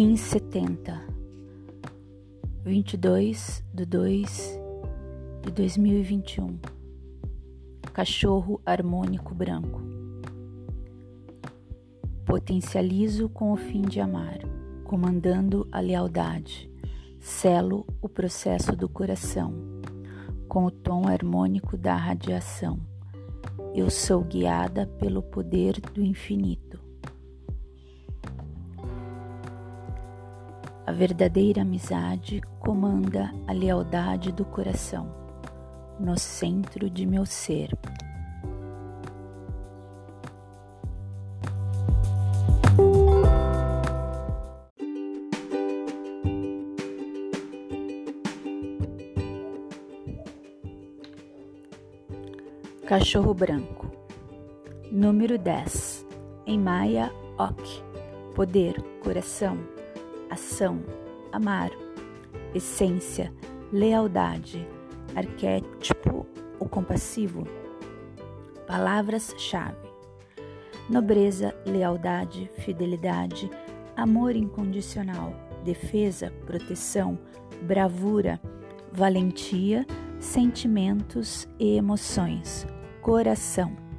1570, 22 de 2 de 2021. Cachorro harmônico branco. Potencializo com o fim de amar, comandando a lealdade, selo o processo do coração, com o tom harmônico da radiação. Eu sou guiada pelo poder do infinito. A verdadeira amizade comanda a lealdade do coração, no centro de meu ser. Cachorro branco. Número 10. Em Maia, Ok. Poder, coração, ação, amar, essência, lealdade, arquétipo, o compassivo. Palavras-chave: nobreza, lealdade, fidelidade, amor incondicional, defesa, proteção, bravura, valentia, sentimentos e emoções, coração.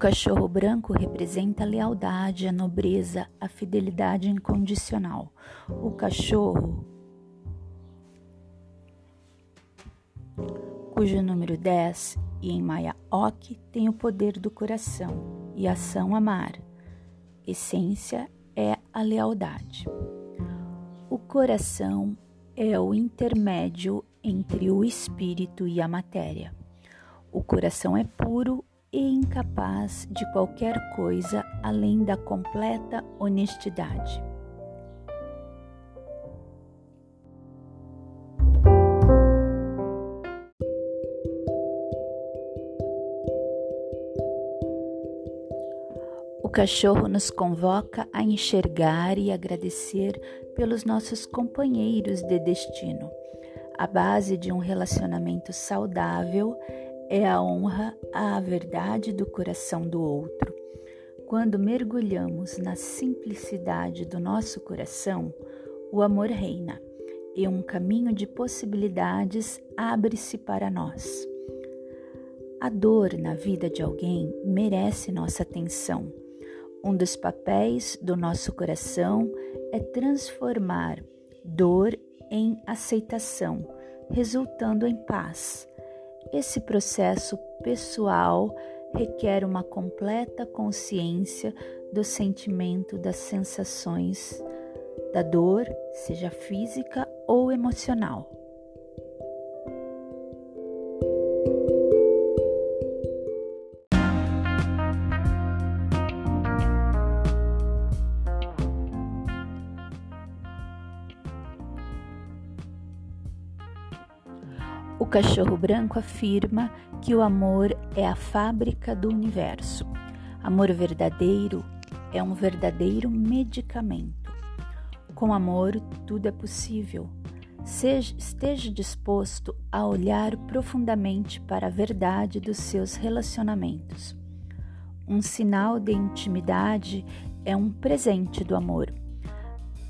Cachorro branco representa a lealdade, a nobreza, a fidelidade incondicional. O cachorro, cujo número 10 e em Maya Ok tem o poder do coração e ação amar. Essência é a lealdade. O coração é o intermédio entre o espírito e a matéria. O coração é puro e incapaz de qualquer coisa além da completa honestidade. O cachorro nos convoca a enxergar e agradecer pelos nossos companheiros de destino. A base de um relacionamento saudável é a honra à verdade do coração do outro. Quando mergulhamos na simplicidade do nosso coração, o amor reina e um caminho de possibilidades abre-se para nós. A dor na vida de alguém merece nossa atenção. Um dos papéis do nosso coração é transformar dor em aceitação, resultando em paz esse processo pessoal requer uma completa consciência do sentimento, das sensações, da dor, seja física ou emocional. Cachorro branco afirma que o amor é a fábrica do universo. Amor verdadeiro é um verdadeiro medicamento. Com amor, tudo é possível. Seja, esteja disposto a olhar profundamente para a verdade dos seus relacionamentos. Um sinal de intimidade é um presente do amor.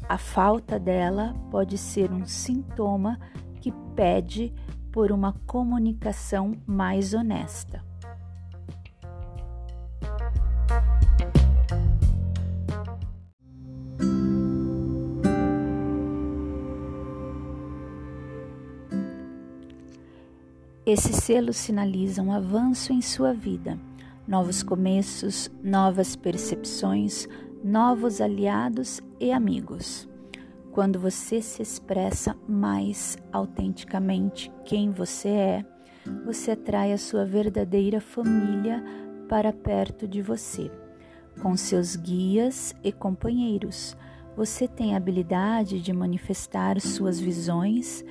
A falta dela pode ser um sintoma que pede por uma comunicação mais honesta. Esses selos sinalizam um avanço em sua vida, novos começos, novas percepções, novos aliados e amigos quando você se expressa mais autenticamente quem você é, você atrai a sua verdadeira família para perto de você. Com seus guias e companheiros, você tem a habilidade de manifestar suas visões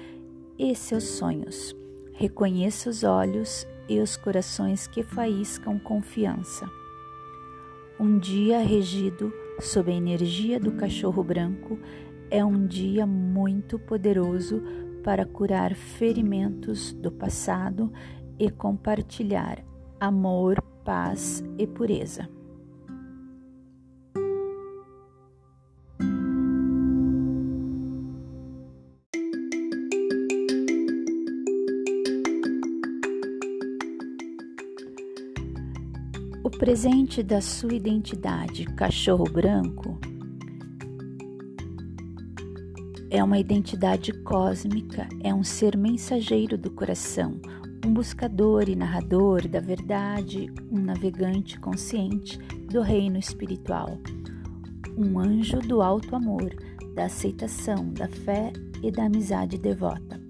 e seus sonhos. Reconheça os olhos e os corações que faiscam confiança. Um dia regido sob a energia do cachorro branco, é um dia muito poderoso para curar ferimentos do passado e compartilhar amor, paz e pureza. O presente da sua identidade, cachorro branco, é uma identidade cósmica, é um ser mensageiro do coração, um buscador e narrador da verdade, um navegante consciente do reino espiritual, um anjo do alto amor, da aceitação, da fé e da amizade devota.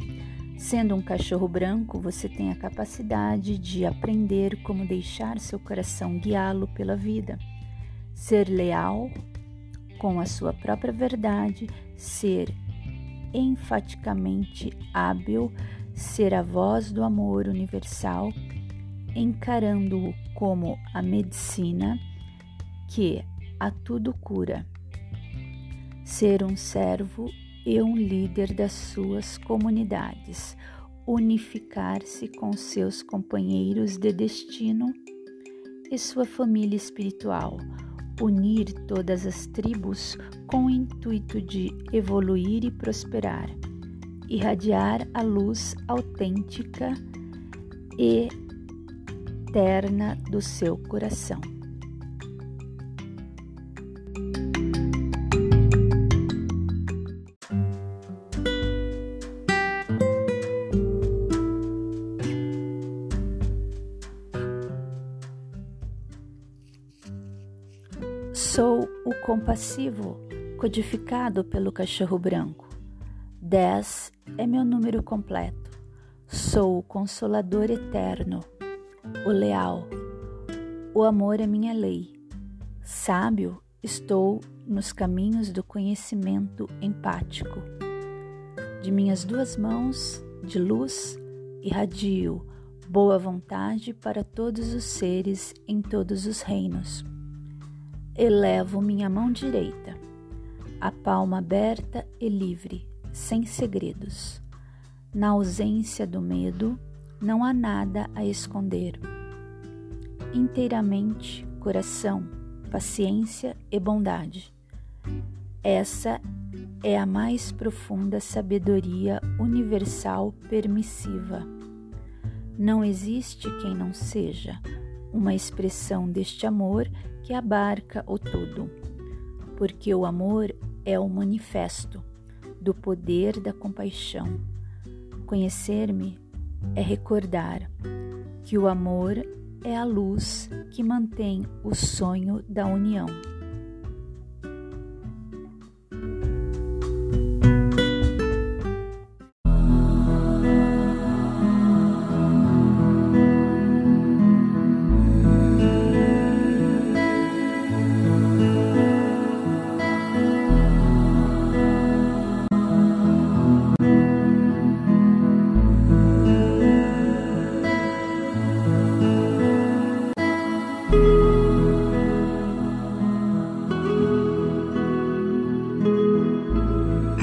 Sendo um cachorro branco, você tem a capacidade de aprender como deixar seu coração guiá-lo pela vida, ser leal com a sua própria verdade, ser enfaticamente hábil, ser a voz do amor universal, encarando-o como a medicina que a tudo cura, ser um servo e um líder das suas comunidades, unificar-se com seus companheiros de destino e sua família espiritual, unir todas as tribos com o intuito de evoluir e prosperar, irradiar a luz autêntica e eterna do seu coração. O compassivo codificado pelo cachorro branco. 10 é meu número completo. Sou o consolador eterno, o leal. O amor é minha lei. Sábio, estou nos caminhos do conhecimento empático. De minhas duas mãos de luz irradio boa vontade para todos os seres em todos os reinos elevo minha mão direita, a palma aberta e livre, sem segredos. Na ausência do medo, não há nada a esconder. Inteiramente, coração, paciência e bondade. Essa é a mais profunda sabedoria universal permissiva. Não existe quem não seja uma expressão deste amor que abarca o todo, porque o amor é o manifesto do poder da compaixão. Conhecer-me é recordar que o amor é a luz que mantém o sonho da união.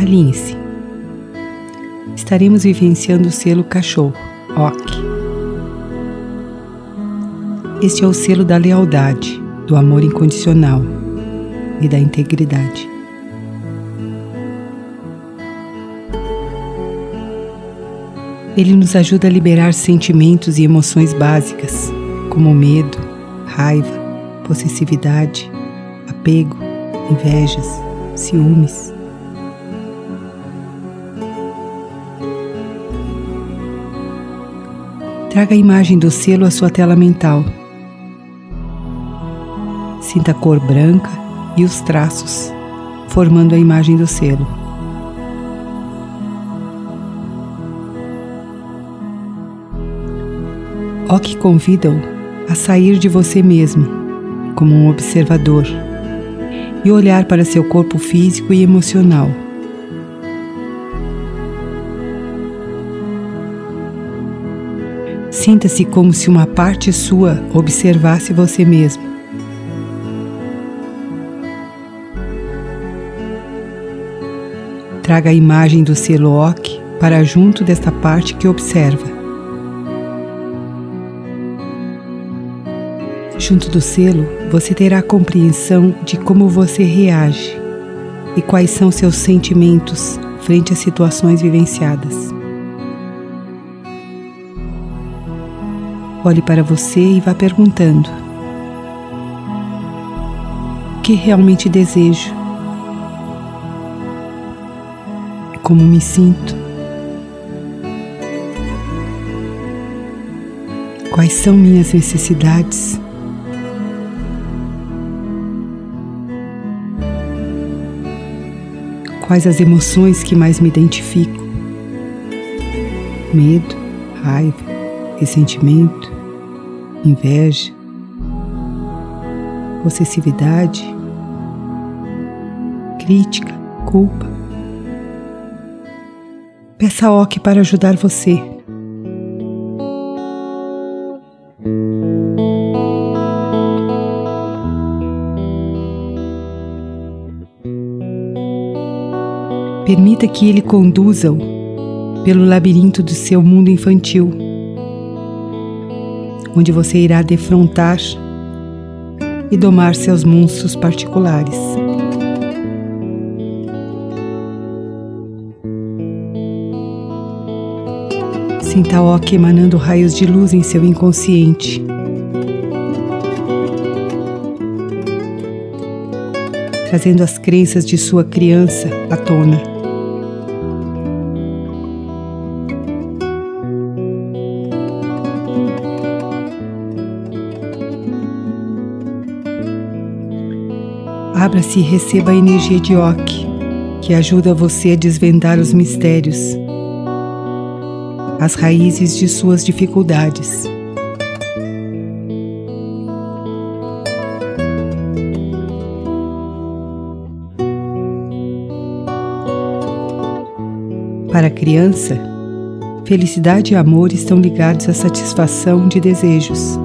Alinhe-se. Estaremos vivenciando o selo cachorro, OK. Este é o selo da lealdade, do amor incondicional e da integridade. Ele nos ajuda a liberar sentimentos e emoções básicas, como medo, raiva, possessividade, apego, invejas, ciúmes. Traga a imagem do selo à sua tela mental. Sinta a cor branca e os traços, formando a imagem do selo. Ok convida-o a sair de você mesmo, como um observador, e olhar para seu corpo físico e emocional Sinta-se como se uma parte sua observasse você mesmo. Traga a imagem do selo para junto desta parte que observa. Junto do selo, você terá compreensão de como você reage e quais são seus sentimentos frente às situações vivenciadas. Olhe para você e vá perguntando: O que realmente desejo? Como me sinto? Quais são minhas necessidades? Quais as emoções que mais me identifico? Medo, raiva, ressentimento, inveja, possessividade, crítica, culpa. Peça a OC para ajudar você. Permita que ele conduza-o pelo labirinto do seu mundo infantil onde você irá defrontar e domar seus monstros particulares. Sinta o Ok emanando raios de luz em seu inconsciente. Trazendo as crenças de sua criança à tona. Abra-se e receba a energia de Ok, que ajuda você a desvendar os mistérios, as raízes de suas dificuldades. Para a criança, felicidade e amor estão ligados à satisfação de desejos.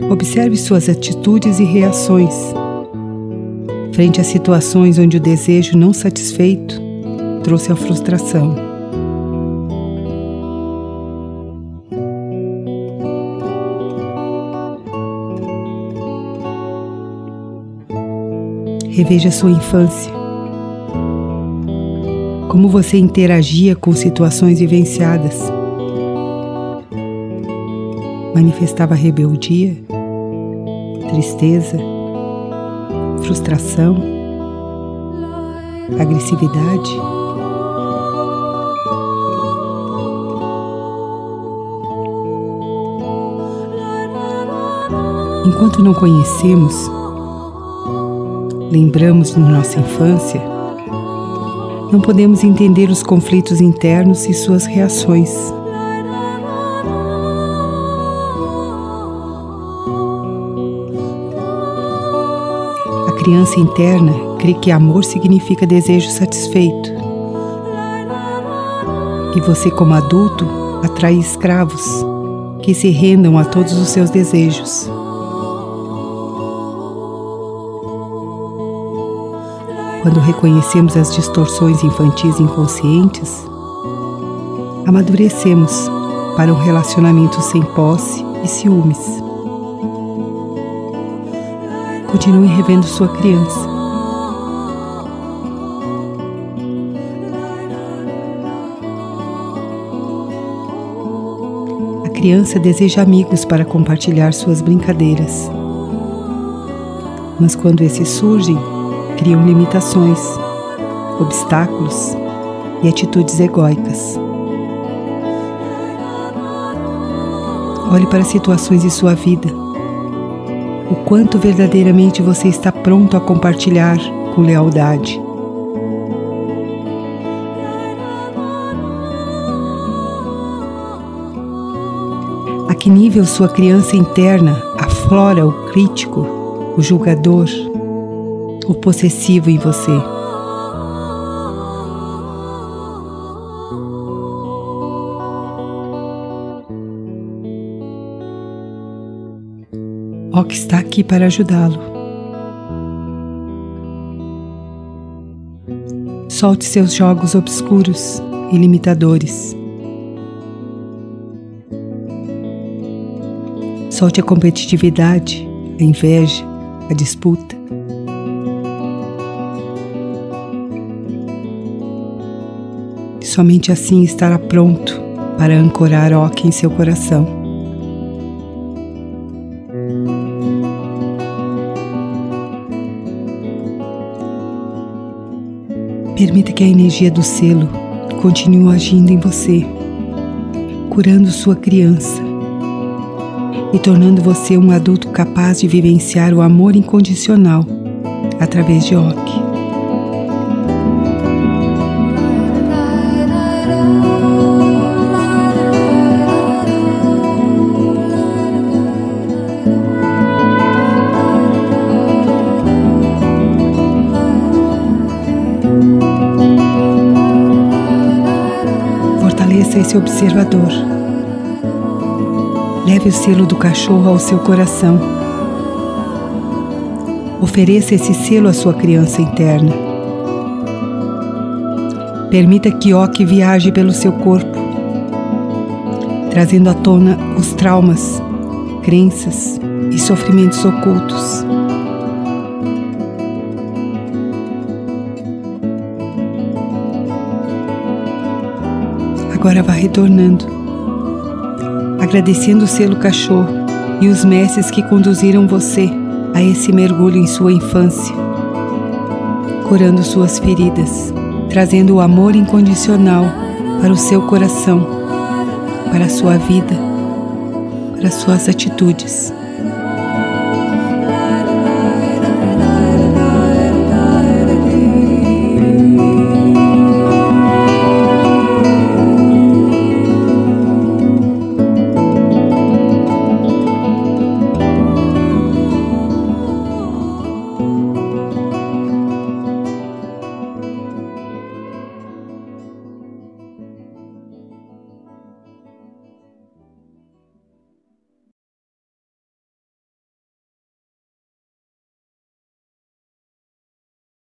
Observe suas atitudes e reações. Frente a situações onde o desejo não satisfeito trouxe a frustração. Reveja sua infância. Como você interagia com situações vivenciadas. Manifestava rebeldia? Tristeza, frustração, agressividade. Enquanto não conhecemos, lembramos de nossa infância, não podemos entender os conflitos internos e suas reações. Criança interna crê que amor significa desejo satisfeito. E você, como adulto, atrai escravos que se rendam a todos os seus desejos. Quando reconhecemos as distorções infantis inconscientes, amadurecemos para um relacionamento sem posse e ciúmes. Continue revendo sua criança. A criança deseja amigos para compartilhar suas brincadeiras. Mas quando esses surgem, criam limitações, obstáculos e atitudes egóicas. Olhe para situações de sua vida o quanto verdadeiramente você está pronto a compartilhar com lealdade. A que nível sua criança interna aflora o crítico, o julgador, o possessivo em você? Aqui para ajudá-lo. Solte seus jogos obscuros e limitadores. Solte a competitividade, a inveja, a disputa. Somente assim estará pronto para ancorar Oque em seu coração. Permita que a energia do selo continue agindo em você, curando sua criança e tornando você um adulto capaz de vivenciar o amor incondicional através de Oki. Esse observador Leve o selo do cachorro ao seu coração. Ofereça esse selo à sua criança interna. Permita que Oki viaje pelo seu corpo, trazendo à tona os traumas, crenças e sofrimentos ocultos. Agora vá retornando agradecendo o selo cachorro e os mestres que conduziram você a esse mergulho em sua infância, curando suas feridas, trazendo o amor incondicional para o seu coração, para a sua vida, para suas atitudes.